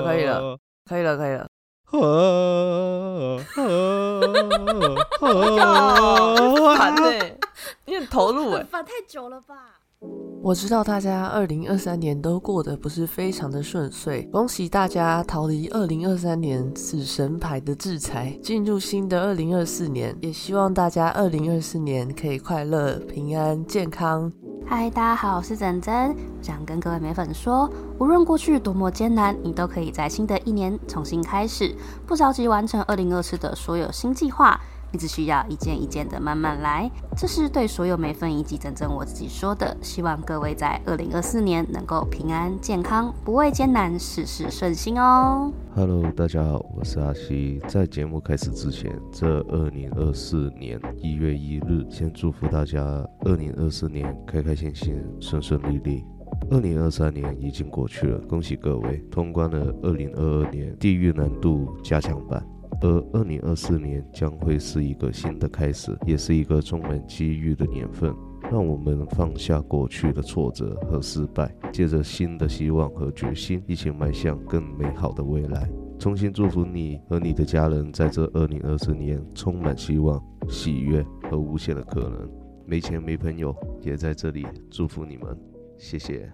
了，可以了，可以了，可以了。烦呢，你很投入哎，烦太久了吧？我知道大家二零二三年都过得不是非常的顺遂，恭喜大家逃离二零二三年死神牌的制裁，进入新的二零二四年。也希望大家二零二四年可以快乐、平安、健康。嗨，大家好，我是珍珍，想跟各位美粉说，无论过去多么艰难，你都可以在新的一年重新开始，不着急完成二零二四的所有新计划。你只需要一件一件的慢慢来，这是对所有美粉以及真正我自己说的。希望各位在二零二四年能够平安健康，不畏艰难，事事顺心哦。Hello，大家好，我是阿西。在节目开始之前，这二零二四年一月一日，先祝福大家二零二四年开开心心，顺顺利利。二零二三年已经过去了，恭喜各位通关了二零二二年地狱难度加强版。而二零二四年将会是一个新的开始，也是一个充满机遇的年份。让我们放下过去的挫折和失败，借着新的希望和决心，一起迈向更美好的未来。衷心祝福你和你的家人，在这二零二四年充满希望、喜悦和无限的可能。没钱没朋友，也在这里祝福你们。谢谢。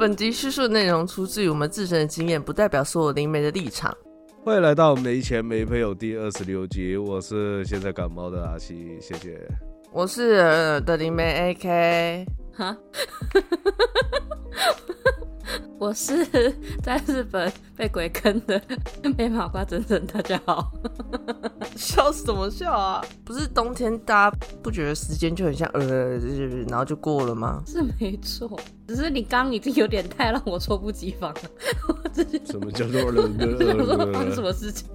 本集叙述内容出自于我们自身的经验，不代表所有灵媒的立场。欢迎来到没钱没朋友第二十六集，我是现在感冒的阿西，谢谢。我是的灵媒 AK。哈。我是 在日本被鬼坑的被马瓜整整，大家好，笑什么笑啊？不是冬天大家不觉得时间就很像呃，然后就过了吗？是没错，只是你刚已经有点太让我猝不及防了。什么叫做 呃？发生什么事情？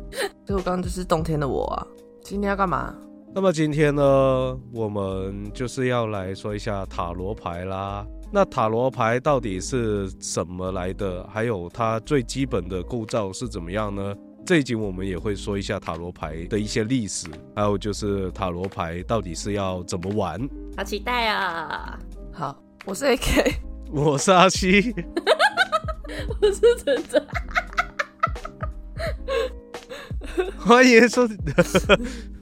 所以我刚刚就是冬天的我啊。今天要干嘛？那么今天呢，我们就是要来说一下塔罗牌啦。那塔罗牌到底是什么来的？还有它最基本的构造是怎么样呢？这一集我们也会说一下塔罗牌的一些历史，还有就是塔罗牌到底是要怎么玩。好期待啊！好，我是 AK，我是阿西，我是陈真，欢迎收听。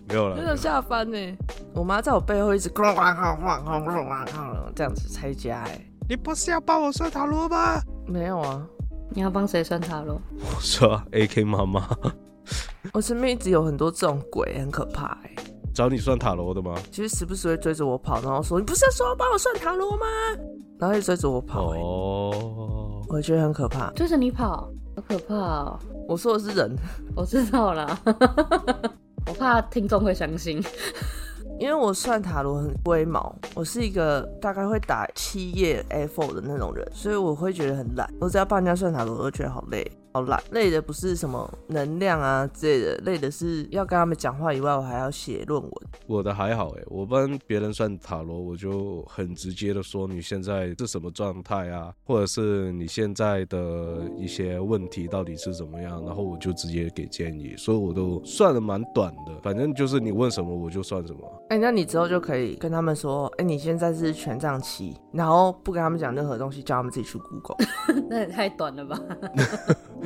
没有了，真的下翻呢。我妈在我背后一直哐哐哐哐哐哐哐这样子拆家哎。你不是要帮我算塔罗吗？没有啊。你要帮谁算塔罗？我说 AK 妈妈。我身边一直有很多这种鬼，很可怕哎。找你算塔罗的吗？其实时不时会追着我跑，然后说：“你不是说要帮我算塔罗吗？”然后就追着我跑。哦。我觉得很可怕。追着你跑，好可怕哦。我说的是人。我知道了。我怕听众会相信，因为我算塔罗很龟毛，我是一个大概会打七页 A4 的那种人，所以我会觉得很懒。我只要帮人家算塔罗，我都觉得好累。好懒，累的不是什么能量啊之类的，累的是要跟他们讲话以外，我还要写论文。我的还好哎，我帮别人算塔罗，我就很直接的说你现在是什么状态啊，或者是你现在的一些问题到底是怎么样，然后我就直接给建议，所以我都算的蛮短的，反正就是你问什么我就算什么。哎，那你之后就可以跟他们说，哎，你现在是权杖七，然后不跟他们讲任何东西，叫他们自己去 Google。那也太短了吧。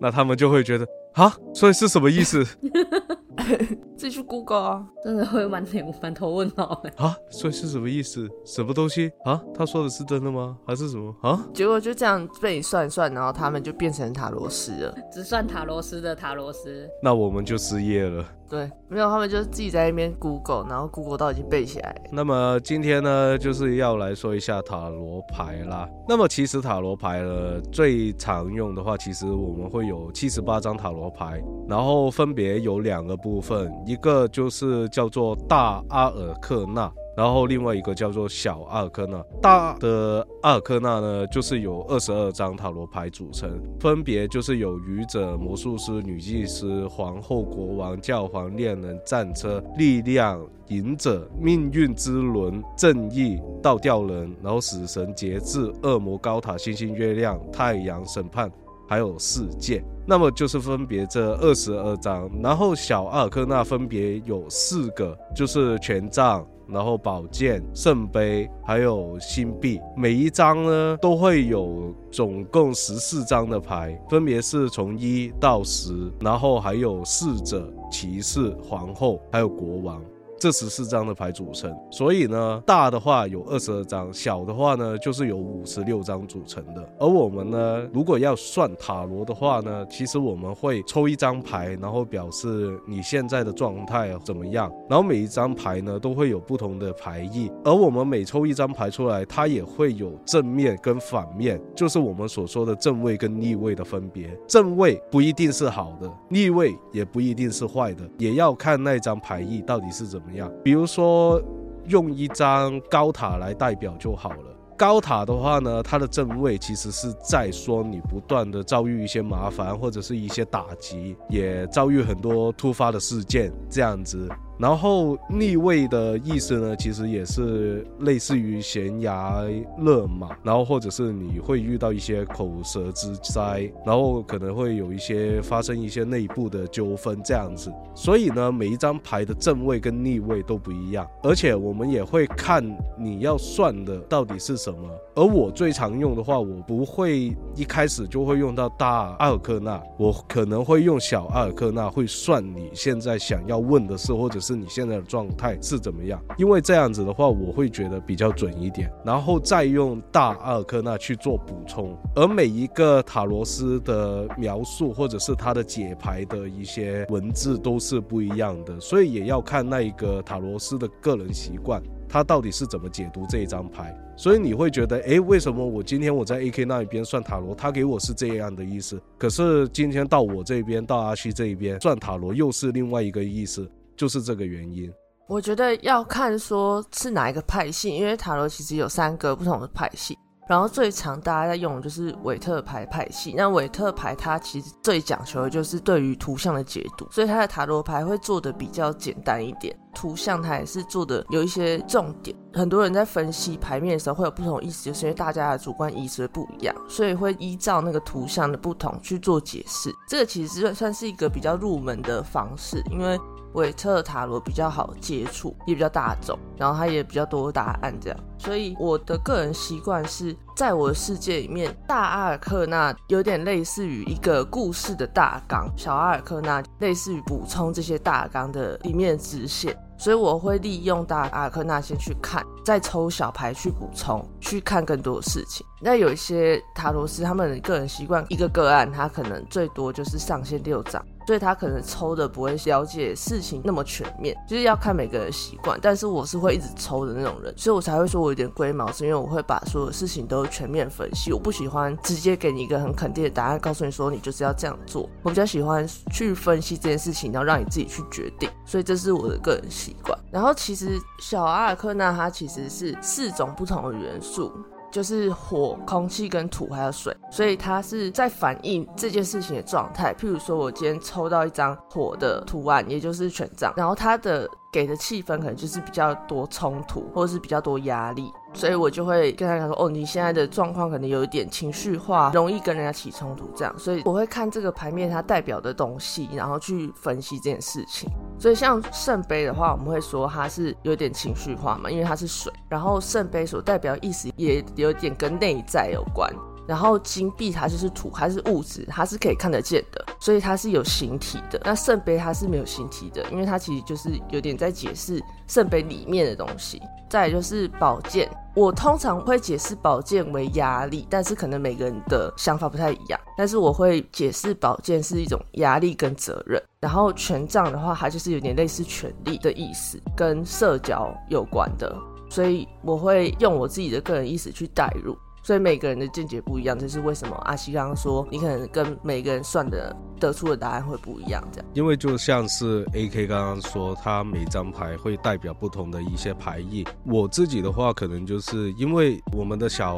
那他们就会觉得啊，所以是什么意思？自己去 Google 啊，真的会满脸满头问号哎啊，所以是什么意思？什么东西啊？他说的是真的吗？还是什么啊？结果就这样被你算算，然后他们就变成塔罗斯了，只算塔罗斯的塔罗斯。那我们就失业了。对，没有，他们就自己在那边 Google，然后 Google 到已经背起来。那么今天呢，就是要来说一下塔罗牌啦。那么其实塔罗牌呢，最常用的话，其实我们会有七十八张塔罗牌，然后分别有两个部部分，一个就是叫做大阿尔克纳。然后另外一个叫做小阿尔克纳，大的阿尔克纳呢，就是由二十二张塔罗牌组成，分别就是有愚者、魔术师、女祭司、皇后、国王、教皇、恋人、战车、力量、隐者、命运之轮、正义、倒吊人，然后死神、节制、恶魔、高塔、星星、月亮、太阳、审判，还有世界。那么就是分别这二十二张，然后小阿尔克纳分别有四个，就是权杖。然后宝剑、圣杯，还有星币，每一张呢都会有总共十四张的牌，分别是从一到十，然后还有侍者、骑士、皇后，还有国王。这十四张的牌组成，所以呢，大的话有二十二张，小的话呢就是有五十六张组成的。而我们呢，如果要算塔罗的话呢，其实我们会抽一张牌，然后表示你现在的状态怎么样。然后每一张牌呢都会有不同的牌意，而我们每抽一张牌出来，它也会有正面跟反面，就是我们所说的正位跟逆位的分别。正位不一定是好的，逆位也不一定是坏的，也要看那张牌意到底是怎么。比如说用一张高塔来代表就好了。高塔的话呢，它的正位其实是在说你不断的遭遇一些麻烦或者是一些打击，也遭遇很多突发的事件这样子。然后逆位的意思呢，其实也是类似于悬崖勒马，然后或者是你会遇到一些口舌之灾，然后可能会有一些发生一些内部的纠纷这样子。所以呢，每一张牌的正位跟逆位都不一样，而且我们也会看你要算的到底是什么。而我最常用的话，我不会一开始就会用到大阿尔克纳，我可能会用小阿尔克纳，会算你现在想要问的事，或者是。是你现在的状态是怎么样？因为这样子的话，我会觉得比较准一点，然后再用大阿尔克纳去做补充。而每一个塔罗斯的描述或者是他的解牌的一些文字都是不一样的，所以也要看那一个塔罗斯的个人习惯，他到底是怎么解读这一张牌。所以你会觉得，诶，为什么我今天我在 AK 那一边算塔罗，他给我是这样的意思，可是今天到我这边，到阿西这一边算塔罗又是另外一个意思。就是这个原因，我觉得要看说是哪一个派系，因为塔罗其实有三个不同的派系，然后最常大家在用的就是韦特牌派系。那韦特牌它其实最讲求的就是对于图像的解读，所以它的塔罗牌会做的比较简单一点，图像它也是做的有一些重点。很多人在分析牌面的时候会有不同意思，就是因为大家的主观意识不一样，所以会依照那个图像的不同去做解释。这个其实算是一个比较入门的方式，因为。韦特塔罗比较好接触，也比较大众，然后它也比较多答案这样，所以我的个人习惯是在我的世界里面，大阿尔克纳有点类似于一个故事的大纲，小阿尔克纳类似于补充这些大纲的里面的支线，所以我会利用大阿尔克纳先去看，再抽小牌去补充，去看更多的事情。那有一些塔罗斯他们的个人习惯，一个个案他可能最多就是上限六张。所以他可能抽的不会了解事情那么全面，就是要看每个人习惯。但是我是会一直抽的那种人，所以我才会说我有点龟毛，是因为我会把所有事情都全面分析。我不喜欢直接给你一个很肯定的答案，告诉你说你就是要这样做。我比较喜欢去分析这件事情，然后让你自己去决定。所以这是我的个人习惯。然后其实小阿尔克纳它其实是四种不同的元素。就是火、空气跟土还有水，所以它是在反映这件事情的状态。譬如说，我今天抽到一张火的图案，也就是权杖，然后它的给的气氛可能就是比较多冲突，或者是比较多压力。所以我就会跟他讲说，哦，你现在的状况可能有一点情绪化，容易跟人家起冲突，这样。所以我会看这个牌面它代表的东西，然后去分析这件事情。所以像圣杯的话，我们会说它是有点情绪化嘛，因为它是水。然后圣杯所代表意思也有点跟内在有关。然后金币它就是土，它是物质，它是可以看得见的，所以它是有形体的。那圣杯它是没有形体的，因为它其实就是有点在解释圣杯里面的东西。再就是宝剑，我通常会解释宝剑为压力，但是可能每个人的想法不太一样。但是我会解释宝剑是一种压力跟责任。然后权杖的话，它就是有点类似权力的意思，跟社交有关的，所以我会用我自己的个人意识去代入。所以每个人的见解不一样，这是为什么阿西刚刚说你可能跟每个人算的得出的答案会不一样，这样。因为就像是 A K 刚刚说，它每张牌会代表不同的一些牌意。我自己的话，可能就是因为我们的小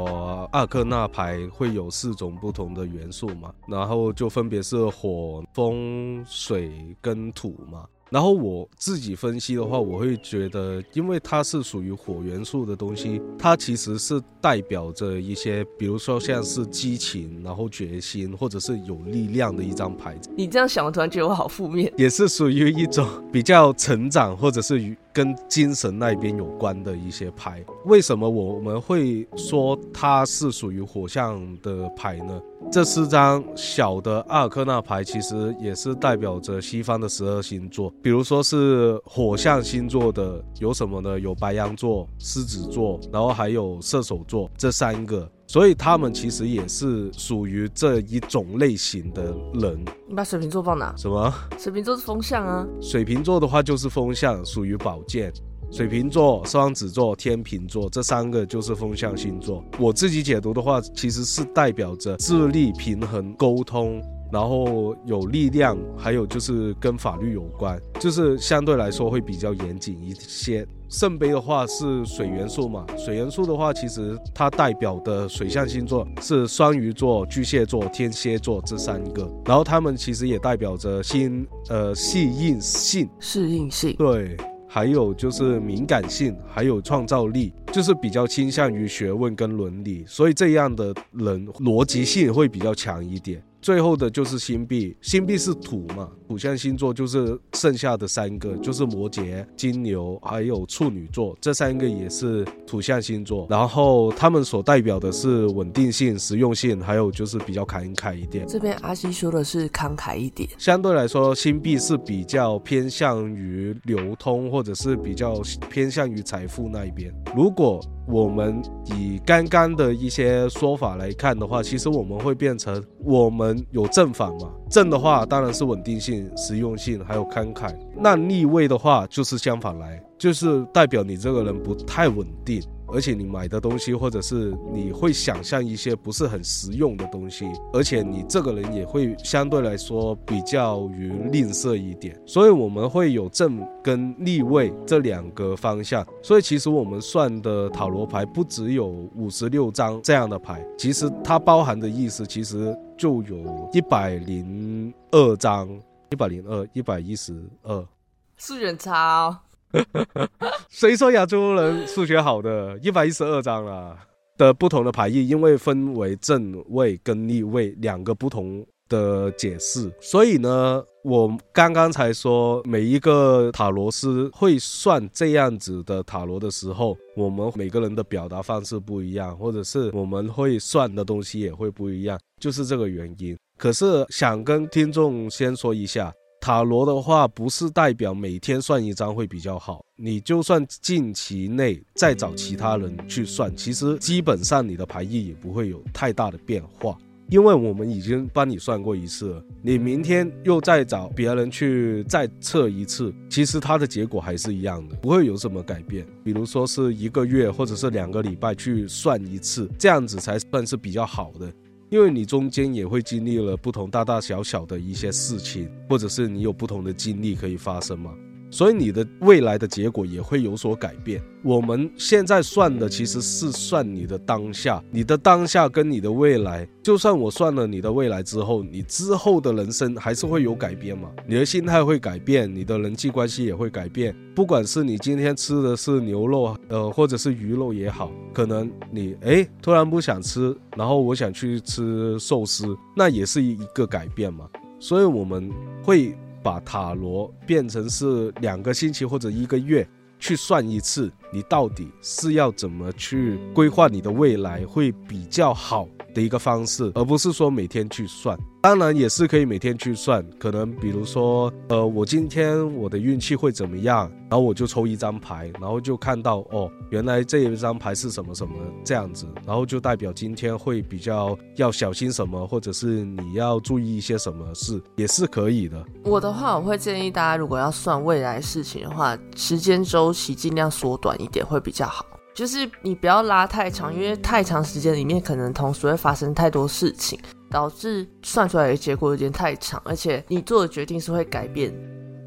阿克纳牌会有四种不同的元素嘛，然后就分别是火、风、水跟土嘛。然后我自己分析的话，我会觉得，因为它是属于火元素的东西，它其实是代表着一些，比如说像是激情，然后决心，或者是有力量的一张牌子。你这样想，我突然觉得我好负面。也是属于一种比较成长，或者是与跟精神那边有关的一些牌。为什么我们会说它是属于火象的牌呢？这四张小的阿尔克纳牌，其实也是代表着西方的十二星座。比如说是火象星座的有什么呢？有白羊座、狮子座，然后还有射手座这三个。所以他们其实也是属于这一种类型的人。你把水瓶座放哪？什么？水瓶座是风象啊。水瓶座的话就是风象，属于宝剑。水瓶座、双子座、天秤座这三个就是风象星座。我自己解读的话，其实是代表着智力、平衡、沟通，然后有力量，还有就是跟法律有关，就是相对来说会比较严谨一些。圣杯的话是水元素嘛？水元素的话，其实它代表的水象星座是双鱼座、巨蟹座、天蝎座这三个，然后他们其实也代表着心呃适应性、适应性对。还有就是敏感性，还有创造力，就是比较倾向于学问跟伦理，所以这样的人逻辑性会比较强一点。最后的就是星币，星币是土嘛，土象星座就是剩下的三个，就是摩羯、金牛还有处女座，这三个也是土象星座。然后他们所代表的是稳定性、实用性，还有就是比较慷慨一点。这边阿西说的是慷慨一点，相对来说，星币是比较偏向于流通，或者是比较偏向于财富那一边。如果我们以刚刚的一些说法来看的话，其实我们会变成我们有正反嘛。正的话当然是稳定性、实用性，还有慷慨。那逆位的话就是相反来，就是代表你这个人不太稳定。而且你买的东西，或者是你会想象一些不是很实用的东西，而且你这个人也会相对来说比较于吝啬一点，所以我们会有正跟逆位这两个方向。所以其实我们算的塔罗牌不只有五十六张这样的牌，其实它包含的意思其实就有一百零二张，一百零二，一百一十二，是人差。谁说亚洲人数学好的？一百一十二张啦的不同的牌意，因为分为正位跟逆位两个不同的解释，所以呢，我刚刚才说每一个塔罗师会算这样子的塔罗的时候，我们每个人的表达方式不一样，或者是我们会算的东西也会不一样，就是这个原因。可是想跟听众先说一下。塔罗的话，不是代表每天算一张会比较好。你就算近期内再找其他人去算，其实基本上你的牌意也不会有太大的变化，因为我们已经帮你算过一次了。你明天又再找别人去再测一次，其实它的结果还是一样的，不会有什么改变。比如说是一个月或者是两个礼拜去算一次，这样子才算是比较好的。因为你中间也会经历了不同大大小小的一些事情，或者是你有不同的经历可以发生嘛。所以你的未来的结果也会有所改变。我们现在算的其实是算你的当下，你的当下跟你的未来。就算我算了你的未来之后，你之后的人生还是会有改变嘛？你的心态会改变，你的人际关系也会改变。不管是你今天吃的是牛肉，呃，或者是鱼肉也好，可能你哎突然不想吃，然后我想去吃寿司，那也是一个改变嘛。所以我们会。把塔罗变成是两个星期或者一个月去算一次，你到底是要怎么去规划你的未来会比较好？的一个方式，而不是说每天去算。当然也是可以每天去算，可能比如说，呃，我今天我的运气会怎么样，然后我就抽一张牌，然后就看到哦，原来这一张牌是什么什么这样子，然后就代表今天会比较要小心什么，或者是你要注意一些什么事，也是可以的。我的话，我会建议大家，如果要算未来事情的话，时间周期尽量缩短一点会比较好。就是你不要拉太长，因为太长时间里面可能同时会发生太多事情，导致算出来的结果有点太长，而且你做的决定是会改变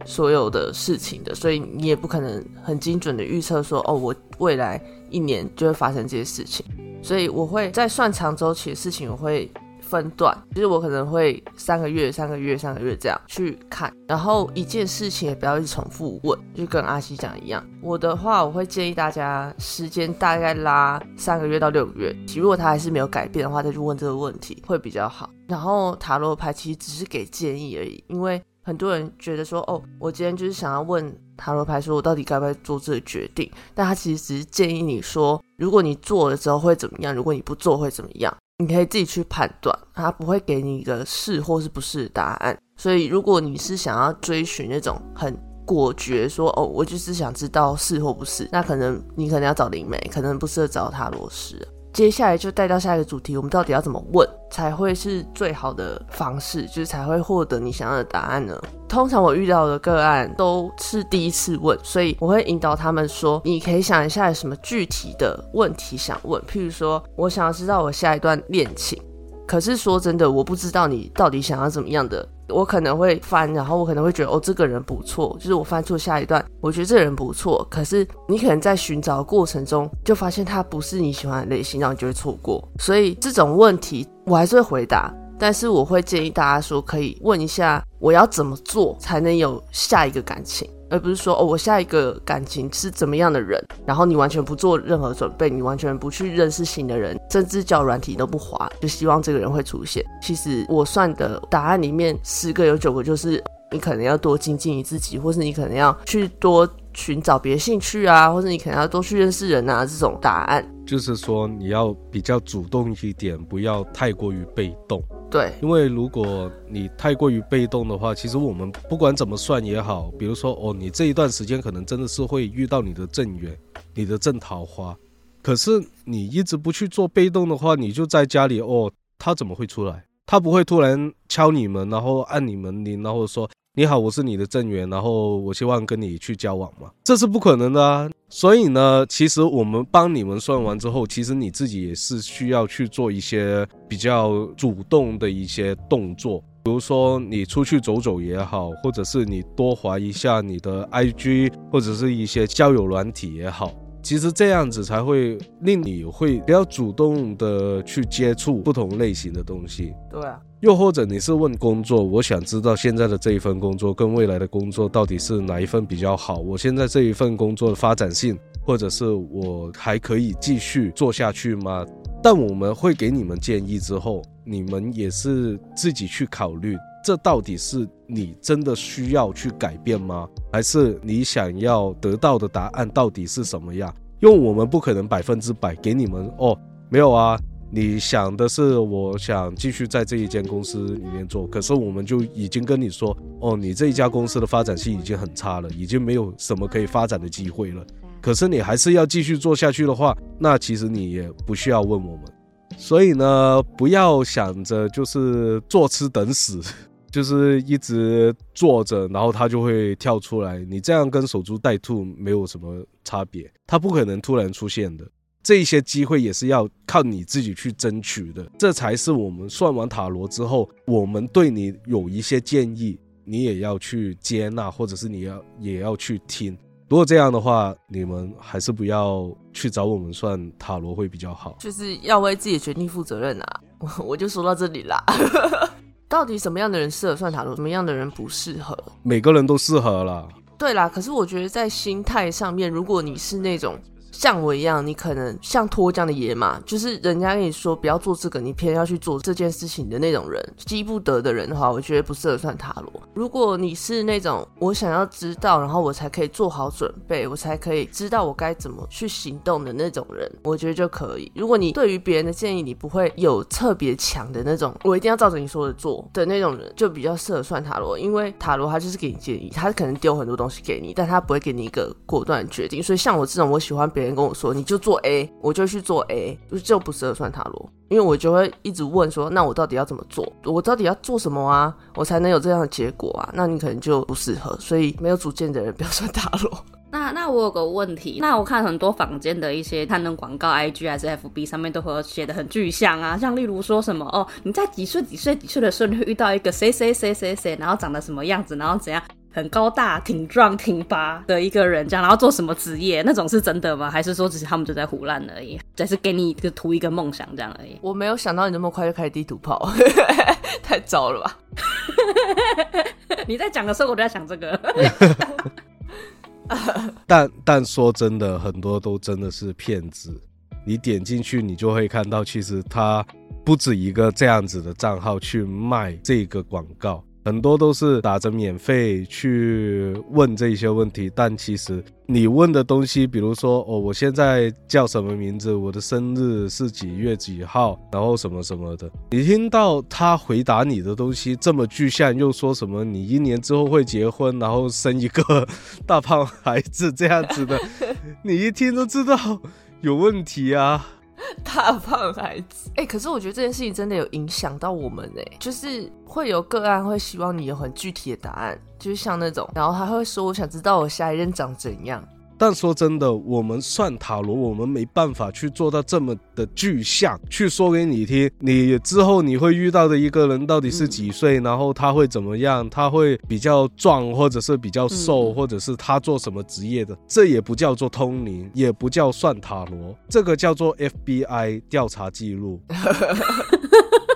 所有的事情的，所以你也不可能很精准的预测说，哦，我未来一年就会发生这些事情。所以我会在算长周期的事情，我会。分段，就是我可能会三个月、三个月、三个月这样去看，然后一件事情也不要一直重复问，就跟阿西讲一样。我的话，我会建议大家时间大概拉三个月到六个月，如果他还是没有改变的话，再去问这个问题会比较好。然后塔罗牌其实只是给建议而已，因为很多人觉得说，哦，我今天就是想要问塔罗牌，说我到底该不该做这个决定，但他其实只是建议你说，如果你做了之后会怎么样，如果你不做会怎么样。你可以自己去判断，他不会给你一个是或是不是的答案。所以，如果你是想要追寻那种很果决，说哦，我就是想知道是或不是，那可能你可能要找灵媒，可能不适合找塔罗师。接下来就带到下一个主题，我们到底要怎么问才会是最好的方式，就是才会获得你想要的答案呢？通常我遇到的个案都是第一次问，所以我会引导他们说：你可以想一下有什么具体的问题想问，譬如说，我想要知道我下一段恋情。可是说真的，我不知道你到底想要怎么样的。我可能会翻，然后我可能会觉得哦，这个人不错，就是我翻出下一段，我觉得这个人不错。可是你可能在寻找过程中，就发现他不是你喜欢的类型，然后你就会错过。所以这种问题我还是会回答，但是我会建议大家说，可以问一下我要怎么做才能有下一个感情。而不是说哦，我下一个感情是怎么样的人，然后你完全不做任何准备，你完全不去认识新的人，甚至叫软体都不滑，就希望这个人会出现。其实我算的答案里面，十个有九个就是你可能要多精进你自己，或是你可能要去多寻找别的兴趣啊，或者你可能要多去认识人啊，这种答案。就是说你要比较主动一点，不要太过于被动。对，因为如果你太过于被动的话，其实我们不管怎么算也好，比如说哦，你这一段时间可能真的是会遇到你的正缘，你的正桃花，可是你一直不去做被动的话，你就在家里哦，他怎么会出来？他不会突然敲你门，然后按你门铃，然后说。你好，我是你的正缘，然后我希望跟你去交往嘛，这是不可能的啊。所以呢，其实我们帮你们算完之后，其实你自己也是需要去做一些比较主动的一些动作，比如说你出去走走也好，或者是你多划一下你的 IG，或者是一些交友软体也好。其实这样子才会令你会比较主动的去接触不同类型的东西。对啊，又或者你是问工作，我想知道现在的这一份工作跟未来的工作到底是哪一份比较好？我现在这一份工作的发展性，或者是我还可以继续做下去吗？但我们会给你们建议之后，你们也是自己去考虑。这到底是你真的需要去改变吗？还是你想要得到的答案到底是什么样？因为我们不可能百分之百给你们哦，没有啊。你想的是我想继续在这一间公司里面做，可是我们就已经跟你说哦，你这一家公司的发展性已经很差了，已经没有什么可以发展的机会了。可是你还是要继续做下去的话，那其实你也不需要问我们。所以呢，不要想着就是坐吃等死。就是一直坐着，然后它就会跳出来。你这样跟守株待兔没有什么差别，它不可能突然出现的。这些机会也是要靠你自己去争取的。这才是我们算完塔罗之后，我们对你有一些建议，你也要去接纳，或者是你要也要去听。如果这样的话，你们还是不要去找我们算塔罗会比较好。就是要为自己的决定负责任啊！我我就说到这里啦。到底什么样的人适合算塔罗，什么样的人不适合？每个人都适合啦。对啦，可是我觉得在心态上面，如果你是那种。像我一样，你可能像脱缰的野马，就是人家跟你说不要做这个，你偏要去做这件事情的那种人，急不得的人的话，我觉得不适合算塔罗。如果你是那种我想要知道，然后我才可以做好准备，我才可以知道我该怎么去行动的那种人，我觉得就可以。如果你对于别人的建议，你不会有特别强的那种，我一定要照着你说的做的那种人，就比较适合算塔罗，因为塔罗它就是给你建议，它可能丢很多东西给你，但它不会给你一个果断决定。所以像我这种，我喜欢别。人跟我说，你就做 A，我就去做 A，就不适合算塔罗，因为我就会一直问说，那我到底要怎么做？我到底要做什么啊？我才能有这样的结果啊？那你可能就不适合，所以没有主见的人不要算塔罗。那那我有个问题，那我看很多坊间的一些探灯广告，IG 还是 FB 上面都会写的很具象啊，像例如说什么哦，你在几岁几岁几岁的时候，你会遇到一个谁谁谁谁谁，然后长得什么样子，然后怎样，很高大、挺壮、挺拔的一个人，这样，然后做什么职业，那种是真的吗？还是说只是他们就在胡乱而已，只是给你一个图一个梦想这样而已？我没有想到你那么快就开始地图炮，太糟了吧？你在讲的时候，我就在想这个。但但说真的，很多都真的是骗子。你点进去，你就会看到，其实他不止一个这样子的账号去卖这个广告。很多都是打着免费去问这些问题，但其实你问的东西，比如说哦，我现在叫什么名字，我的生日是几月几号，然后什么什么的，你听到他回答你的东西这么具象，又说什么你一年之后会结婚，然后生一个大胖孩子这样子的，你一听都知道有问题啊。大胖孩子，哎，可是我觉得这件事情真的有影响到我们哎，就是会有个案会希望你有很具体的答案，就是像那种，然后他会说我想知道我下一任长怎样。但说真的，我们算塔罗，我们没办法去做到这么的具象，去说给你听。你之后你会遇到的一个人到底是几岁，然后他会怎么样？他会比较壮，或者是比较瘦，或者是他做什么职业的？这也不叫做通灵，也不叫算塔罗，这个叫做 FBI 调查记录。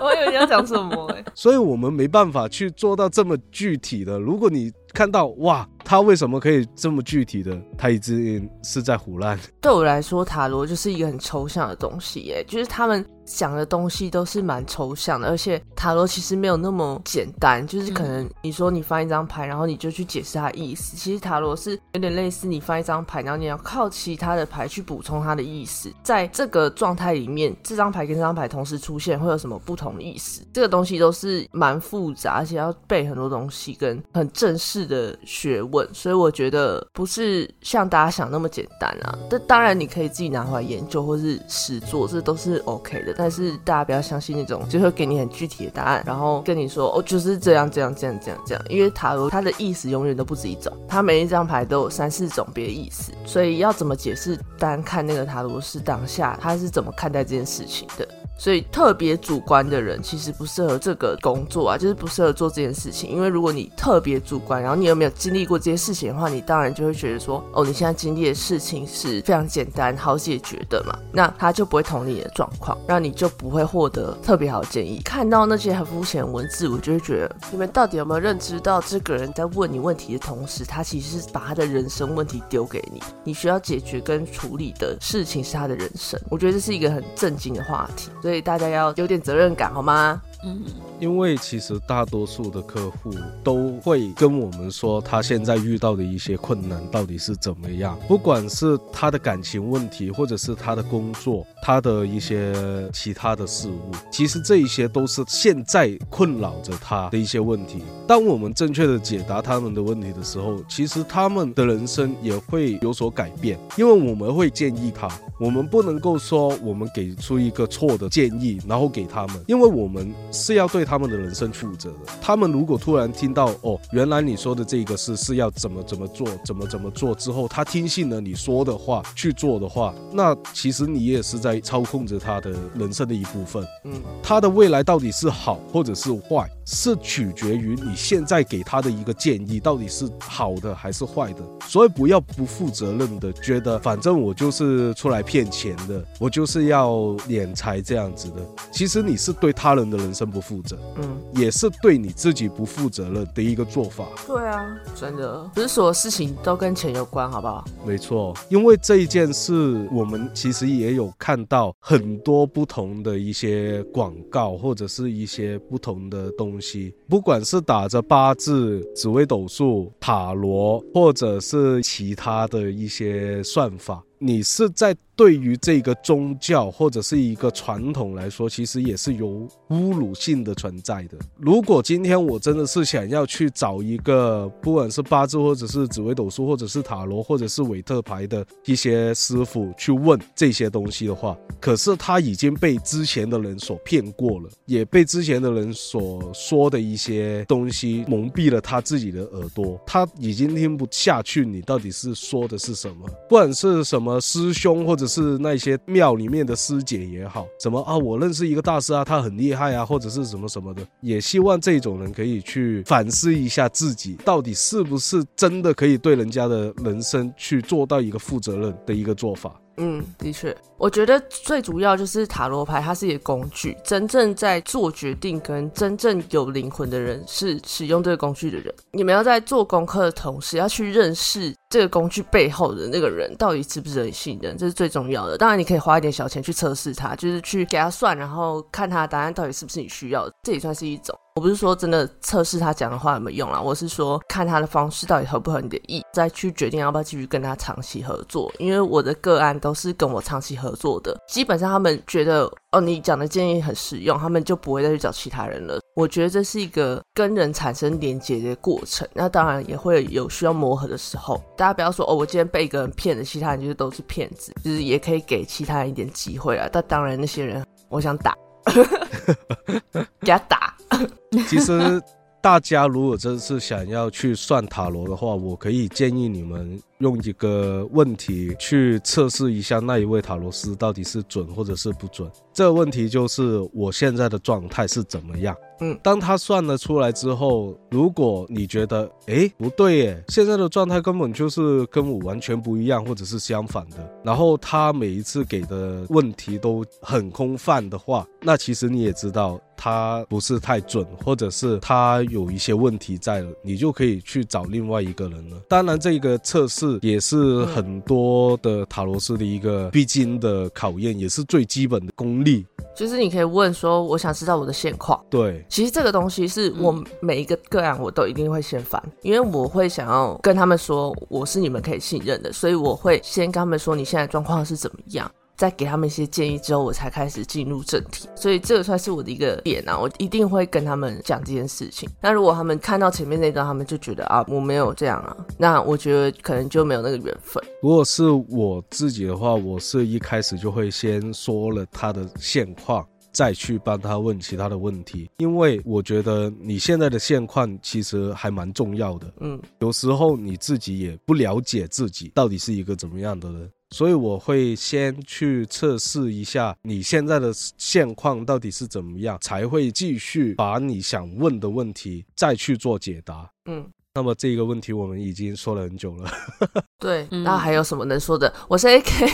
我以为你要讲什么哎，所以我们没办法去做到这么具体的。如果你看到哇。他为什么可以这么具体的？他一直是在胡乱。对我来说，塔罗就是一个很抽象的东西，耶，就是他们讲的东西都是蛮抽象的，而且塔罗其实没有那么简单。就是可能你说你翻一张牌，然后你就去解释它的意思，其实塔罗是有点类似你翻一张牌，然后你要靠其他的牌去补充它的意思。在这个状态里面，这张牌跟这张牌同时出现会有什么不同的意思？这个东西都是蛮复杂，而且要背很多东西，跟很正式的学问。所以我觉得不是像大家想那么简单啊。但当然你可以自己拿回来研究或是实做，这都是 OK 的。但是大家不要相信那种就会给你很具体的答案，然后跟你说哦就是这样这样这样这样这样。因为塔罗它的意思永远都不止一种，它每一张牌都有三四种别的意思，所以要怎么解释，单看那个塔罗是当下他是怎么看待这件事情的。所以特别主观的人其实不适合这个工作啊，就是不适合做这件事情。因为如果你特别主观，然后你有没有经历过这些事情的话，你当然就会觉得说，哦，你现在经历的事情是非常简单、好解决的嘛，那他就不会同理你的状况，那你就不会获得特别好的建议。看到那些很肤浅的文字，我就会觉得，你们到底有没有认知到，这个人在问你问题的同时，他其实是把他的人生问题丢给你，你需要解决跟处理的事情是他的人生。我觉得这是一个很震惊的话题。所以大家要有点责任感，好吗？嗯，因为其实大多数的客户都会跟我们说，他现在遇到的一些困难到底是怎么样，不管是他的感情问题，或者是他的工作，他的一些其他的事物，其实这一些都是现在困扰着他的一些问题。当我们正确的解答他们的问题的时候，其实他们的人生也会有所改变，因为我们会建议他，我们不能够说我们给出一个错的建议，然后给他们，因为我们。是要对他们的人生负责的。他们如果突然听到哦，原来你说的这个事是要怎么怎么做，怎么怎么做之后，他听信了你说的话去做的话，那其实你也是在操控着他的人生的一部分。嗯，他的未来到底是好或者是坏？是取决于你现在给他的一个建议到底是好的还是坏的，所以不要不负责任的觉得反正我就是出来骗钱的，我就是要敛财这样子的。其实你是对他人的人生不负责，嗯，也是对你自己不负责任的一个做法。对啊，真的不是所有事情都跟钱有关，好不好？没错，因为这一件事，我们其实也有看到很多不同的一些广告或者是一些不同的东。东西，不管是打着八字、紫微斗数、塔罗，或者是其他的一些算法，你是在对于这个宗教或者是一个传统来说，其实也是有侮辱性的存在的。如果今天我真的是想要去找一个，不管是八字或者是紫微斗数，或者是塔罗，或者是韦特牌的一些师傅去问这些东西的话，可是他已经被之前的人所骗过了，也被之前的人所说的一些东西蒙蔽了他自己的耳朵，他已经听不下去你到底是说的是什么，不管是什么师兄或者是那些庙里面的师姐也好，什么啊，我认识一个大师啊，他很厉害啊，或者是什么什么的，也希望这种人可以去反思一下自己，到底是不是真的可以对人家的人生去做到一个负责任的一个做法。嗯，的确，我觉得最主要就是塔罗牌，它是一个工具。真正在做决定跟真正有灵魂的人，是使用这个工具的人。你们要在做功课的同时，要去认识这个工具背后的那个人到底值不值得你信任，这是最重要的。当然，你可以花一点小钱去测试他，就是去给他算，然后看他的答案到底是不是你需要的，这也算是一种。我不是说真的测试他讲的话有没有用啦，我是说看他的方式到底合不合你的意，再去决定要不要继续跟他长期合作。因为我的个案都是跟我长期合作的，基本上他们觉得哦你讲的建议很实用，他们就不会再去找其他人了。我觉得这是一个跟人产生连接的过程，那当然也会有需要磨合的时候。大家不要说哦我今天被一个人骗了，其他人就是都是骗子，就是也可以给其他人一点机会啊。但当然那些人我想打，给他打。其实，大家如果真是想要去算塔罗的话，我可以建议你们用一个问题去测试一下那一位塔罗斯到底是准或者是不准。这个问题就是我现在的状态是怎么样？嗯，当他算了出来之后，如果你觉得哎不对耶，现在的状态根本就是跟我完全不一样，或者是相反的，然后他每一次给的问题都很空泛的话，那其实你也知道他不是太准，或者是他有一些问题在了，你就可以去找另外一个人了。当然，这个测试也是很多的塔罗斯的一个必经的考验，也是最基本的功力。就是你可以问说，我想知道我的现况。对，其实这个东西是我每一个个案我都一定会先翻，因为我会想要跟他们说我是你们可以信任的，所以我会先跟他们说你现在状况是怎么样。在给他们一些建议之后，我才开始进入正题。所以这个算是我的一个点啊，我一定会跟他们讲这件事情。那如果他们看到前面那段，他们就觉得啊，我没有这样啊，那我觉得可能就没有那个缘分。如果是我自己的话，我是一开始就会先说了他的现况，再去帮他问其他的问题，因为我觉得你现在的现况其实还蛮重要的。嗯，有时候你自己也不了解自己到底是一个怎么样的人。所以我会先去测试一下你现在的现况到底是怎么样，才会继续把你想问的问题再去做解答。嗯，那么这个问题我们已经说了很久了。对，那还有什么能说的？我是 AK，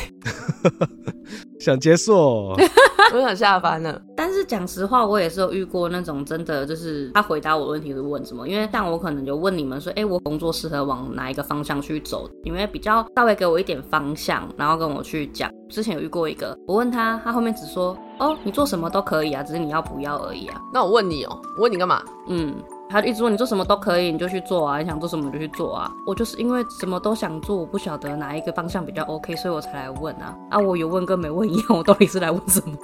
想结束。我想下班了，但是讲实话，我也是有遇过那种真的就是他回答我问题是问什么，因为像我可能就问你们说，哎，我工作适合往哪一个方向去走？你们比较稍微给我一点方向，然后跟我去讲。之前有遇过一个，我问他，他后面只说，哦，你做什么都可以啊，只是你要不要而已啊。那我问你哦，我问你干嘛？嗯。他就一直说你做什么都可以，你就去做啊，你想做什么就去做啊。我就是因为什么都想做，我不晓得哪一个方向比较 OK，所以我才来问啊。啊，我有问跟没问一样，我到底是来问什么？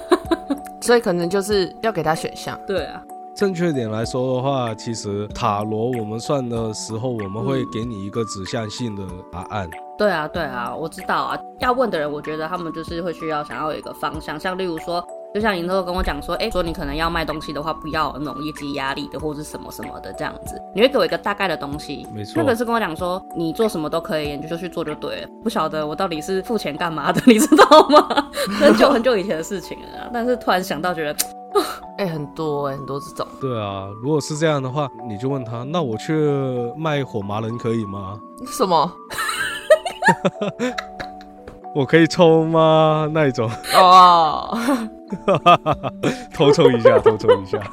所以可能就是要给他选项。对啊，正确点来说的话，其实塔罗我们算的时候，我们会给你一个指向性的答案。对啊，对啊，我知道啊。要问的人，我觉得他们就是会需要想要有一个方向，像例如说。就像你那时候跟我讲说，哎，说你可能要卖东西的话，不要那种业绩压力的，或者是什么什么的这样子，你会给我一个大概的东西。没错，那个是跟我讲说，你做什么都可以，你就去做就对了。不晓得我到底是付钱干嘛的，你知道吗？很久很久以前的事情了，但是突然想到，觉得，哎，很多哎，很多这种。对啊，如果是这样的话，你就问他，那我去卖火麻仁可以吗？什么？我可以抽吗？那一种哦，偷抽一下，偷抽一下。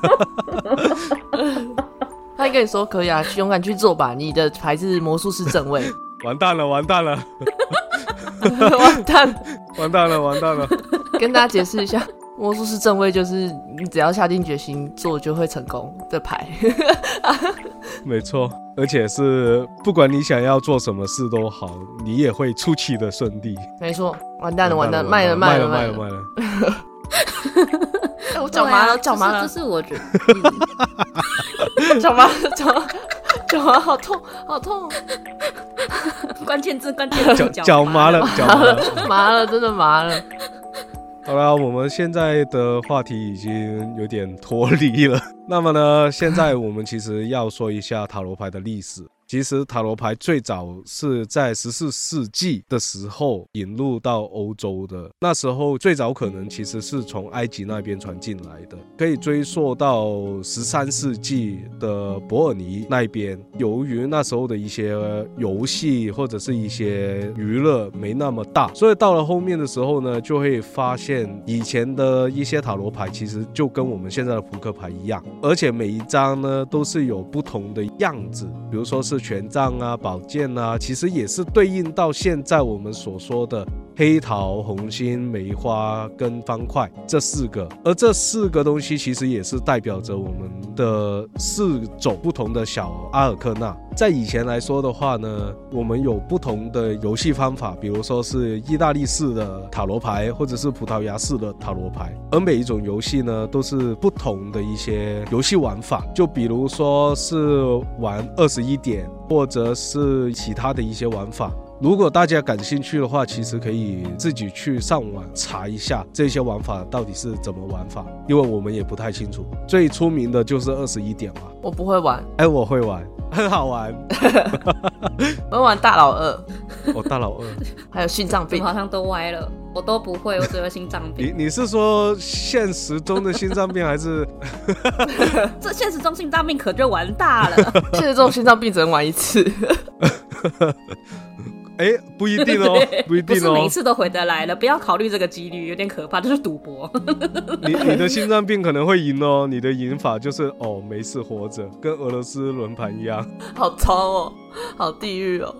他跟你说可以啊，勇敢去做吧。你的牌子魔术师正位，完蛋了，完蛋了，完蛋，完蛋了，完蛋了。跟大家解释一下，魔术师正位就是你只要下定决心做就会成功的牌。没错，而且是不管你想要做什么事都好，你也会出奇的顺利。没错，完蛋了，完蛋，卖了，卖了，卖了，卖了。我脚麻了，脚麻了，这是我觉得，脚麻，脚脚麻，好痛，好痛。关键字，关键字，脚麻了，脚麻了，麻了，真的麻了。好了，我们现在的话题已经有点脱离了。那么呢，现在我们其实要说一下塔罗牌的历史。其实塔罗牌最早是在十四世纪的时候引入到欧洲的，那时候最早可能其实是从埃及那边传进来的，可以追溯到十三世纪的伯尔尼那边。由于那时候的一些游戏或者是一些娱乐没那么大，所以到了后面的时候呢，就会发现以前的一些塔罗牌其实就跟我们现在的扑克牌一样，而且每一张呢都是有不同的样子，比如说是。权杖啊，宝剑啊，其实也是对应到现在我们所说的黑桃、红心、梅花跟方块这四个，而这四个东西其实也是代表着我们的四种不同的小阿尔克纳。在以前来说的话呢，我们有不同的游戏方法，比如说是意大利式的塔罗牌，或者是葡萄牙式的塔罗牌，而每一种游戏呢，都是不同的一些游戏玩法。就比如说是玩二十一点，或者是其他的一些玩法。如果大家感兴趣的话，其实可以自己去上网查一下这些玩法到底是怎么玩法，因为我们也不太清楚。最出名的就是二十一点嘛，我不会玩，哎，我会玩，很好玩。我会玩大老二，哦，大老二，还有心脏病，好像都歪了，我都不会，我只会心脏病。你你是说现实中的心脏病还是？这现实中心脏病可就玩大了，现实中心脏病只能玩一次。哎，不一定哦，不一定哦，不是每一次都回得来了，不要考虑这个几率，有点可怕，这是赌博。你你的心脏病可能会赢哦，你的赢法就是哦，没事活着，跟俄罗斯轮盘一样。好糟哦，好地狱哦，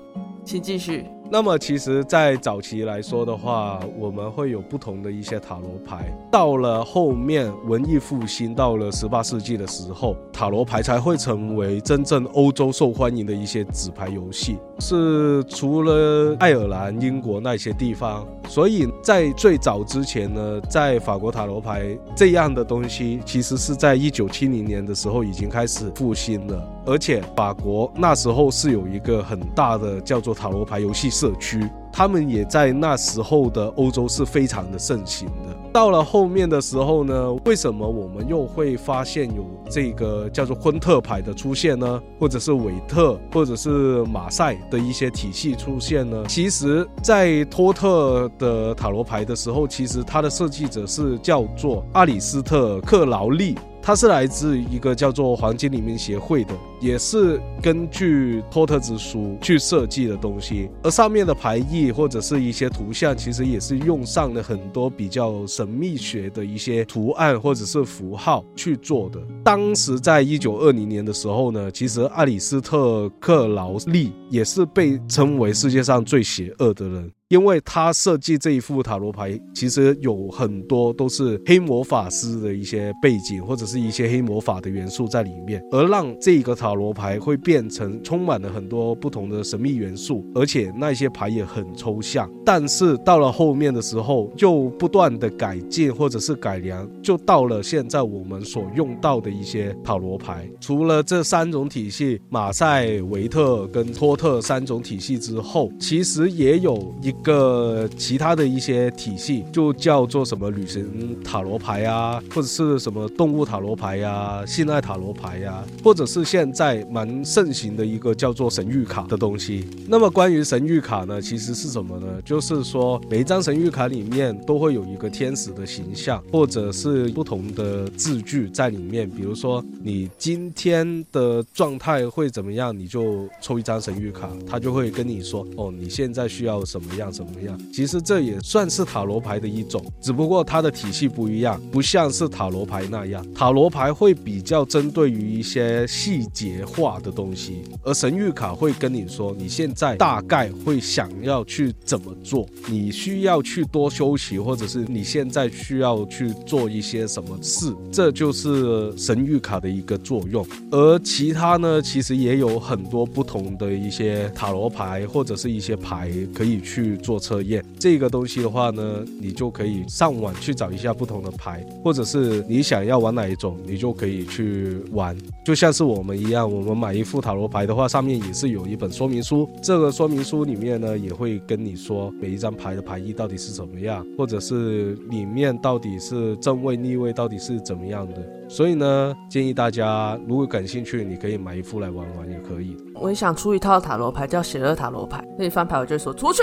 请继续。那么其实，在早期来说的话，我们会有不同的一些塔罗牌。到了后面文艺复兴，到了十八世纪的时候，塔罗牌才会成为真正欧洲受欢迎的一些纸牌游戏。是除了爱尔兰、英国那些地方，所以在最早之前呢，在法国塔罗牌这样的东西，其实是在一九七零年的时候已经开始复兴了。而且法国那时候是有一个很大的叫做塔罗牌游戏社区。他们也在那时候的欧洲是非常的盛行的。到了后面的时候呢，为什么我们又会发现有这个叫做昆特牌的出现呢？或者是韦特，或者是马赛的一些体系出现呢？其实，在托特的塔罗牌的时候，其实它的设计者是叫做阿里斯特克劳利。他是来自一个叫做黄金黎明协会的，也是根据托特之书去设计的东西，而上面的牌意或者是一些图像，其实也是用上了很多比较神秘学的一些图案或者是符号去做的。当时在一九二零年的时候呢，其实阿里斯特克劳利也是被称为世界上最邪恶的人。因为他设计这一副塔罗牌，其实有很多都是黑魔法师的一些背景，或者是一些黑魔法的元素在里面，而让这个塔塔罗牌会变成充满了很多不同的神秘元素，而且那些牌也很抽象。但是到了后面的时候，就不断的改进或者是改良，就到了现在我们所用到的一些塔罗牌。除了这三种体系，马赛、维特跟托特三种体系之后，其实也有一。个其他的一些体系，就叫做什么旅行塔罗牌啊，或者是什么动物塔罗牌呀、性爱塔罗牌呀，或者是现在在蛮盛行的一个叫做神谕卡的东西。那么关于神谕卡呢，其实是什么呢？就是说每一张神谕卡里面都会有一个天使的形象，或者是不同的字句在里面。比如说你今天的状态会怎么样，你就抽一张神谕卡，他就会跟你说哦，你现在需要什么样。什么样？其实这也算是塔罗牌的一种，只不过它的体系不一样，不像是塔罗牌那样，塔罗牌会比较针对于一些细节别化的东西，而神谕卡会跟你说你现在大概会想要去怎么做，你需要去多休息，或者是你现在需要去做一些什么事，这就是神谕卡的一个作用。而其他呢，其实也有很多不同的一些塔罗牌或者是一些牌可以去做测验。这个东西的话呢，你就可以上网去找一下不同的牌，或者是你想要玩哪一种，你就可以去玩。就像是我们一样，那我们买一副塔罗牌的话，上面也是有一本说明书。这个说明书里面呢，也会跟你说每一张牌的牌意到底是怎么样，或者是里面到底是正位逆位到底是怎么样的。所以呢，建议大家如果感兴趣，你可以买一副来玩玩也可以。我也想出一套塔罗牌，叫邪恶塔罗牌。那你翻牌，我就说出去，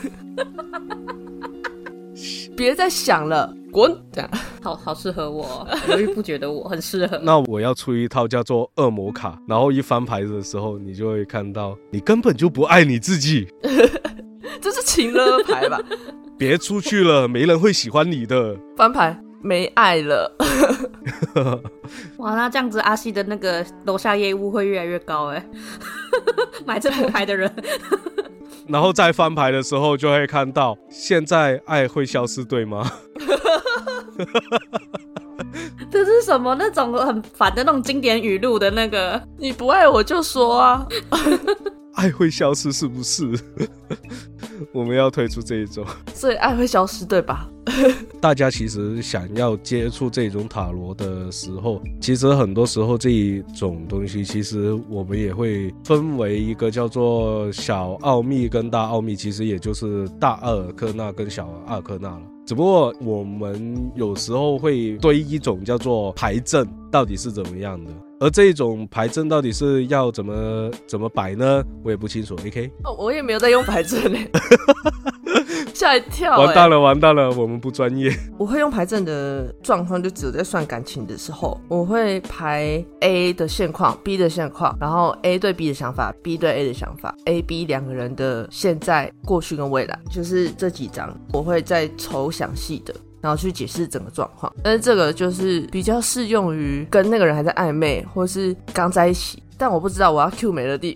别再想了，滚！这样好好适合我，犹豫不决的我很适合。那我要出一套叫做恶魔卡，然后一翻牌的时候，你就会看到你根本就不爱你自己，这是情勒牌吧？别出去了，没人会喜欢你的。翻牌没爱了，哇，那这样子阿西的那个楼下业务会越来越高哎，买这副牌的人。然后再翻牌的时候，就会看到现在爱会消失，对吗？这是什么？那种很烦的那种经典语录的那个，你不爱我就说啊，爱会消失是不是？我们要推出这一种，所以爱会消失，对吧？大家其实想要接触这种塔罗的时候，其实很多时候这一种东西，其实我们也会分为一个叫做小奥秘跟大奥秘，其实也就是大阿尔克纳跟小阿尔克纳了。只不过我们有时候会堆一种叫做牌阵，到底是怎么样的？而这种牌阵到底是要怎么怎么摆呢？我也不清楚。OK，哦，我也没有在用牌阵嘞，吓一跳、完蛋了，完蛋了，我们不专业。我会用牌阵的状况，就只有在算感情的时候，我会排 A 的现况、B 的现况，然后 A 对 B 的想法，B 对 A 的想法，A、B 两个人的现在、过去跟未来，就是这几张，我会再抽详细的。然后去解释整个状况，但是这个就是比较适用于跟那个人还在暧昧，或是刚在一起。但我不知道我要 Q 美乐蒂，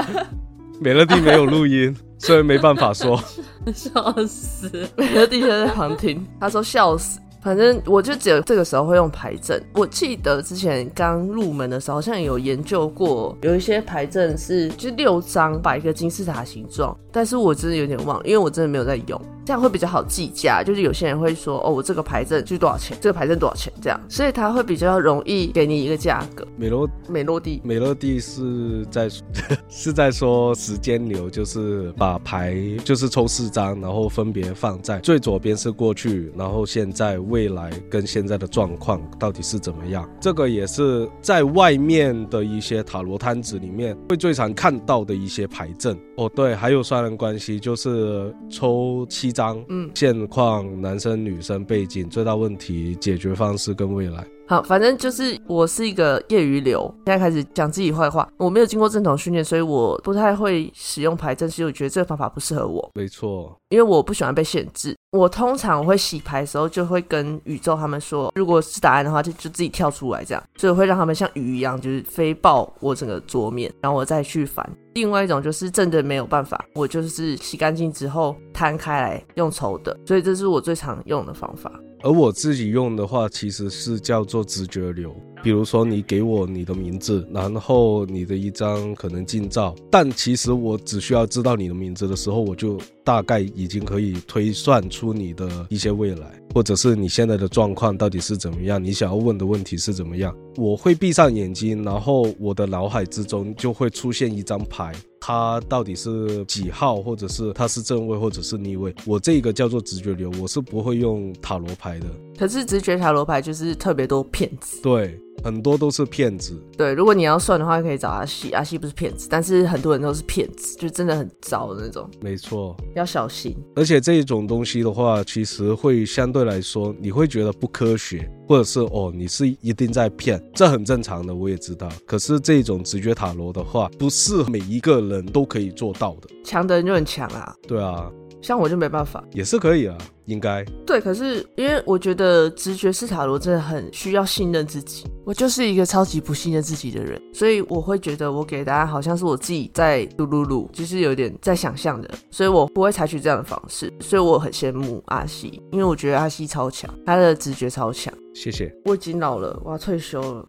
美乐蒂没有录音，所以没办法说。笑死！美乐蒂现在在旁听，他说笑死。反正我就只有这个时候会用牌阵。我记得之前刚入门的时候，好像有研究过，有一些牌阵是就六张摆一个金字塔形状，但是我真的有点忘，因为我真的没有在用，这样会比较好计价。就是有些人会说，哦，我这个牌阵就是多少钱，这个牌阵多少钱，这样，所以他会比较容易给你一个价格。美洛美洛蒂，美洛蒂是在 是在说时间流，就是把牌就是抽四张，然后分别放在最左边是过去，然后现在。未来跟现在的状况到底是怎么样？这个也是在外面的一些塔罗摊子里面会最常看到的一些牌阵哦。对，还有双人关系，就是抽七张，嗯，现况、男生、女生、背景、最大问题、解决方式跟未来。好，反正就是我是一个业余流，现在开始讲自己坏话。我没有经过正统训练，所以我不太会使用牌阵，所以我觉得这个方法不适合我。没错，因为我不喜欢被限制。我通常我会洗牌的时候，就会跟宇宙他们说，如果是答案的话，就就自己跳出来这样，所以我会让他们像鱼一样，就是飞爆我整个桌面，然后我再去翻。另外一种就是真的没有办法，我就是洗干净之后摊开来用抽的，所以这是我最常用的方法。而我自己用的话，其实是叫做直觉流。比如说，你给我你的名字，然后你的一张可能近照，但其实我只需要知道你的名字的时候，我就大概已经可以推算出你的一些未来，或者是你现在的状况到底是怎么样，你想要问的问题是怎么样。我会闭上眼睛，然后我的脑海之中就会出现一张牌。它到底是几号，或者是它是正位，或者是逆位？我这个叫做直觉流，我是不会用塔罗牌的。可是直觉塔罗牌就是特别多骗子。对。很多都是骗子。对，如果你要算的话，可以找阿西。阿西不是骗子，但是很多人都是骗子，就真的很糟的那种。没错，要小心。而且这一种东西的话，其实会相对来说，你会觉得不科学，或者是哦，你是一定在骗，这很正常的，我也知道。可是这种直觉塔罗的话，不是每一个人都可以做到的。强的人就很强啊。对啊。像我就没办法。也是可以啊，应该。对，可是因为我觉得直觉斯塔罗真的很需要信任自己，我就是一个超级不信任自己的人，所以我会觉得我给答案好像是我自己在噜噜噜，就是有点在想象的，所以我不会采取这样的方式，所以我很羡慕阿西，因为我觉得阿西超强，他的直觉超强。谢谢。我已经老了，我要退休了，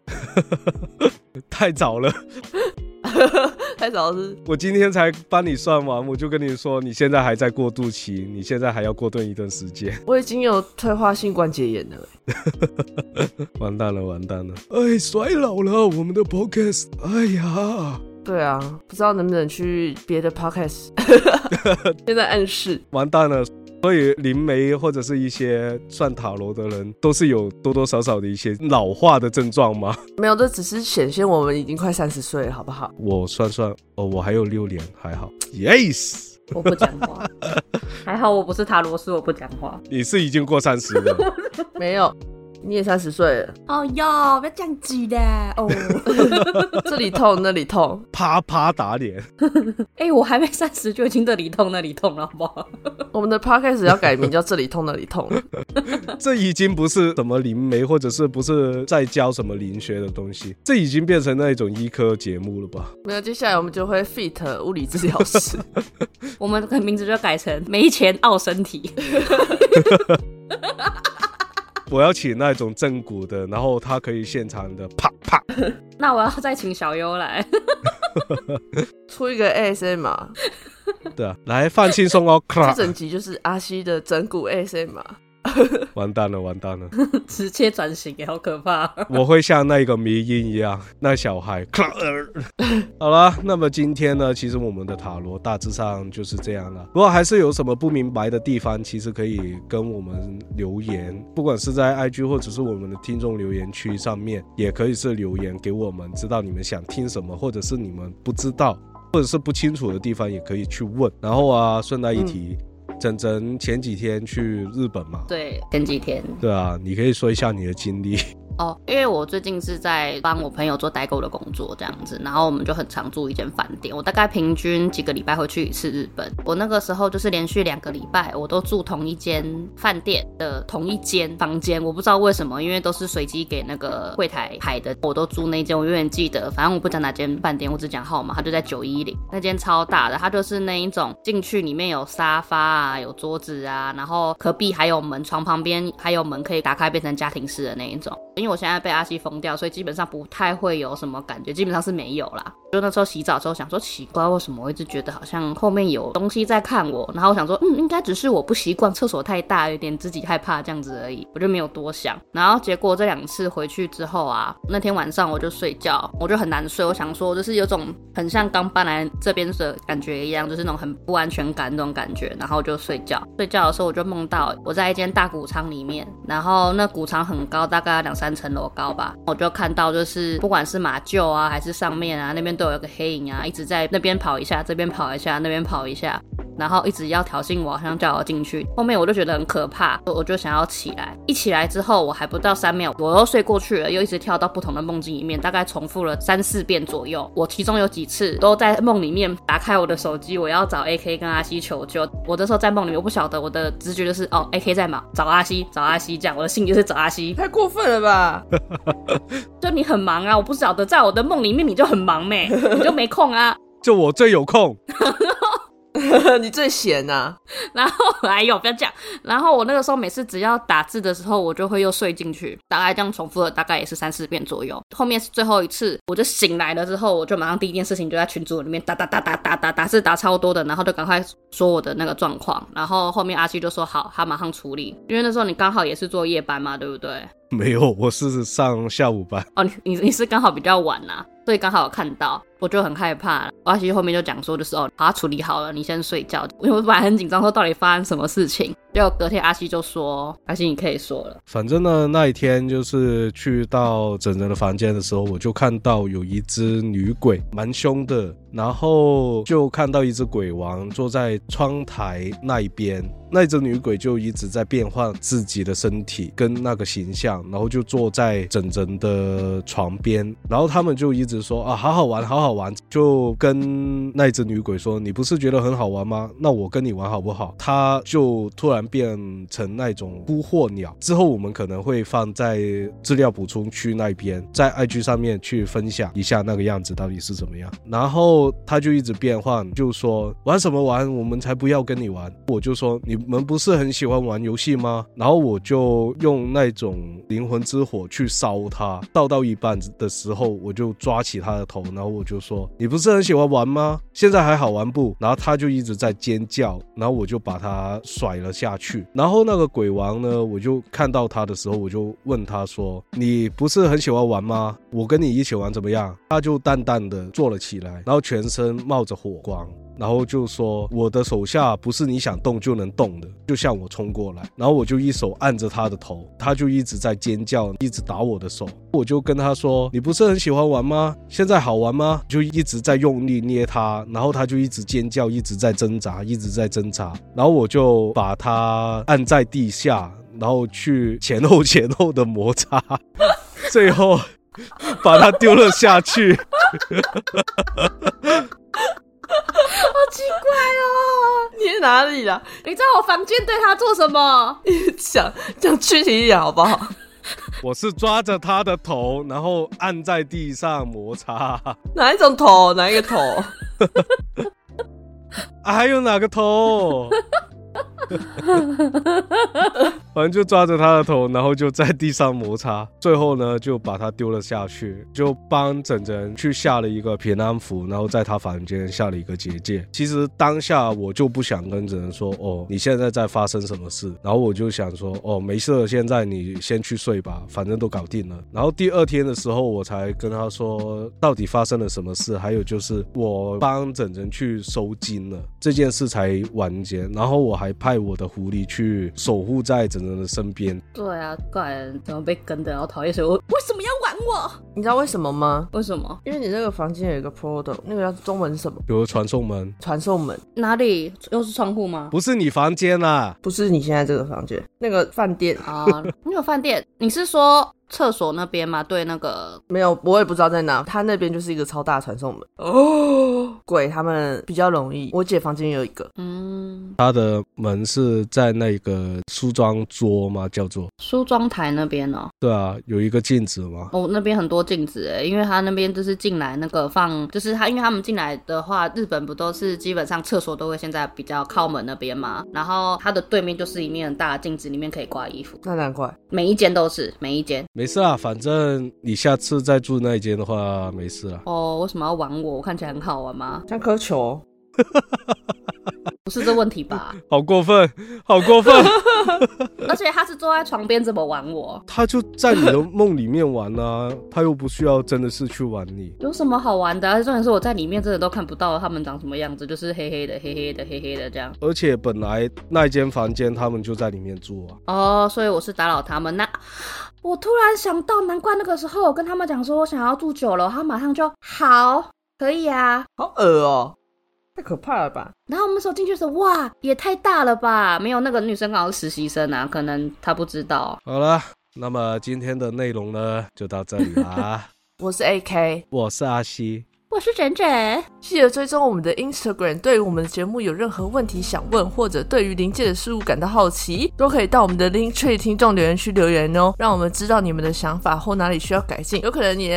太早了，太早是我今天才帮你算完，我就跟你说，你现在还在过渡期，你现在还要过渡一段时间。我已经有退化性关节炎了。完蛋了，完蛋了！哎，衰老了，我们的 podcast，哎呀，对啊，不知道能不能去别的 podcast，现在暗示。完蛋了。所以灵媒或者是一些算塔罗的人，都是有多多少少的一些老化的症状吗？没有，这只是显现我们已经快三十岁了，好不好？我算算，哦，我还有六年，还好。Yes，我不讲话，还好我不是塔罗师，我不讲话。你是已经过三十了？没有。你也三十岁了哦哟，不要这样子的哦，这里痛那里痛，啪啪打脸。哎，我还没三十就已经这里痛那里痛了，好不好？我们的 podcast 要改名叫这里痛那里痛。这已经不是什么灵媒，或者是不是在教什么灵学的东西，这已经变成那一种医科节目了吧？没有，接下来我们就会 fit 物理治疗师，我们的名字就改成没钱傲身体。我要请那种正骨的，然后他可以现场的啪啪。那我要再请小优来 出一个 ASMR。对啊，来放轻松哦。这整集就是阿西的整骨 ASM 啊。完蛋了，完蛋了！直接转型，好可怕！我会像那个迷音一样，那小孩。好了，那么今天呢，其实我们的塔罗大致上就是这样了。如果还是有什么不明白的地方，其实可以跟我们留言，不管是在 IG 或者是我们的听众留言区上面，也可以是留言给我们，知道你们想听什么，或者是你们不知道或者是不清楚的地方，也可以去问。然后啊，顺带一提。整整前几天去日本嘛？对，前几天。对啊，你可以说一下你的经历。哦，因为我最近是在帮我朋友做代购的工作，这样子，然后我们就很常住一间饭店。我大概平均几个礼拜会去一次日本。我那个时候就是连续两个礼拜，我都住同一间饭店的同一间房间。我不知道为什么，因为都是随机给那个柜台排的，我都住那间。我永远记得，反正我不讲哪间饭店，我只讲号码，它就在九一零那间超大的，它就是那一种进去里面有沙发啊，有桌子啊，然后隔壁还有门，床旁边还有门可以打开变成家庭式的那一种。因为我现在被阿西封掉，所以基本上不太会有什么感觉，基本上是没有啦。就那时候洗澡之后想说奇怪，为什么我一直觉得好像后面有东西在看我？然后我想说，嗯，应该只是我不习惯厕所太大，有点自己害怕这样子而已，我就没有多想。然后结果这两次回去之后啊，那天晚上我就睡觉，我就很难睡。我想说，就是有种很像刚搬来这边的感觉一样，就是那种很不安全感那种感觉。然后就睡觉，睡觉的时候我就梦到我在一间大谷仓里面，然后那谷仓很高，大概两三层楼高吧。我就看到就是不管是马厩啊，还是上面啊，那边都有个黑影啊，一直在那边跑一下，这边跑一下，那边跑一下，然后一直要挑衅我，好像叫我进去。后面我就觉得很可怕，我就想要起来。一起来之后，我还不到三秒，我又睡过去了，又一直跳到不同的梦境里面，大概重复了三四遍左右。我其中有几次都在梦里面打开我的手机，我要找 AK 跟阿西求救。我那时候在梦里，我不晓得我的直觉就是哦，AK 在忙，找阿西，找阿西这样。我的心就是找阿西，太过分了吧？就你很忙啊，我不晓得在我的梦里面你就很忙没，你就没空啊。就我最有空。你最闲呐，然后哎呦不要这样，然后我那个时候每次只要打字的时候，我就会又睡进去，大概这样重复了大概也是三四遍左右。后面是最后一次，我就醒来了之后，我就马上第一件事情就在群组里面打打打打打打打字打超多的，然后就赶快说我的那个状况，然后后面阿七就说好，他马上处理，因为那时候你刚好也是做夜班嘛，对不对？没有，我是上下午班。哦，你你你是刚好比较晚呐，所以刚好看到，我就很害怕。阿西后面就讲说，的时候，把它处理好了，你先睡觉。因为我本来很紧张，说到底发生什么事情。结果隔天阿西就说，阿西你可以说了。反正呢，那一天就是去到整人的房间的时候，我就看到有一只女鬼，蛮凶的。然后就看到一只鬼王坐在窗台那一边。那只女鬼就一直在变换自己的身体跟那个形象，然后就坐在整整的床边，然后他们就一直说啊，好好玩，好好玩，就跟那只女鬼说，你不是觉得很好玩吗？那我跟你玩好不好？他就突然变成那种扑惑鸟，之后我们可能会放在资料补充区那边，在 IG 上面去分享一下那个样子到底是怎么样。然后他就一直变换，就说玩什么玩，我们才不要跟你玩。我就说你。们不是很喜欢玩游戏吗？然后我就用那种灵魂之火去烧他，烧到一半的时候，我就抓起他的头，然后我就说：“你不是很喜欢玩吗？现在还好玩不？”然后他就一直在尖叫，然后我就把他甩了下去。然后那个鬼王呢，我就看到他的时候，我就问他说：“你不是很喜欢玩吗？我跟你一起玩怎么样？”他就淡淡的坐了起来，然后全身冒着火光。然后就说我的手下不是你想动就能动的，就向我冲过来，然后我就一手按着他的头，他就一直在尖叫，一直打我的手，我就跟他说：“你不是很喜欢玩吗？现在好玩吗？”就一直在用力捏他，然后他就一直尖叫，一直在挣扎，一直在挣扎，然后我就把他按在地下，然后去前后前后的摩擦，最后 把他丢了下去。好奇怪哦！你在哪里啦？你在我房间对他做什么？你讲讲具体一点好不好？我是抓着他的头，然后按在地上摩擦。哪一种头？哪一个头？还有哪个头？反正就抓着他的头，然后就在地上摩擦，最后呢就把他丢了下去，就帮整整去下了一个平安符，然后在他房间下了一个结界。其实当下我就不想跟整人说，哦，你现在在发生什么事？然后我就想说，哦，没事，现在你先去睡吧，反正都搞定了。然后第二天的时候，我才跟他说到底发生了什么事，还有就是我帮整整去收金了，这件事才完结。然后我还拍派我的狐狸去守护在整。人的身边，对啊，怪人怎么被跟的，然后讨厌谁？我为什么要玩我？你知道为什么吗？为什么？因为你那个房间有一个 portal，那个叫中文什么？有个传送门。传送门哪里？又是窗户吗？不是你房间啦，不是你现在这个房间，那个饭店啊，你有饭店，你是说？厕所那边吗，对，那个没有，我也不知道在哪。他那边就是一个超大传送门哦，鬼他们比较容易。我姐房间有一个，嗯，他的门是在那个梳妆桌吗？叫做梳妆台那边哦。对啊，有一个镜子吗？哦，那边很多镜子哎，因为他那边就是进来那个放，就是他，因为他们进来的话，日本不都是基本上厕所都会现在比较靠门那边嘛，然后它的对面就是一面很大的镜子，里面可以挂衣服。那难怪，每一间都是，每一间。没事啊，反正你下次再住那一间的话，没事啊。哦，为什么要玩我？我看起来很好玩吗？像颗球。不是这问题吧？好过分，好过分！而且他是坐在床边怎么玩我？他就在你的梦里面玩啊，他又不需要真的是去玩你。有什么好玩的？而且重点是我在里面真的都看不到他们长什么样子，就是黑黑的、黑黑的、黑黑的这样。而且本来那间房间他们就在里面住啊。哦，所以我是打扰他们。那我突然想到，难怪那个时候我跟他们讲说我想要住九楼，他马上就好，可以啊。好恶哦。太可怕了吧！然后我们走进去的时候，哇，也太大了吧！没有那个女生刚好是实习生啊，可能她不知道。好了，那么今天的内容呢，就到这里啦。我是 AK，我是阿西。我是整整，记得追踪我们的 Instagram。对于我们的节目有任何问题想问，或者对于临界的事物感到好奇，都可以到我们的 Link Tree 听众留言区留言哦，让我们知道你们的想法或哪里需要改进。有可能你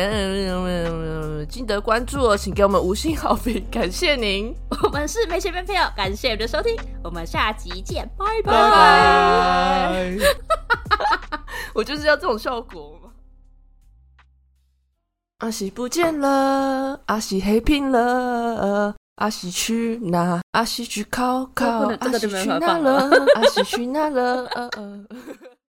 记得关注哦，请给我们五星好评，感谢您。我们是没钱没票，感谢你的收听，我们下集见，拜拜拜。我就是要这种效果。阿西不见了，阿西黑屏了，阿西去哪？阿西去考考，阿西去哪了？阿西去哪了？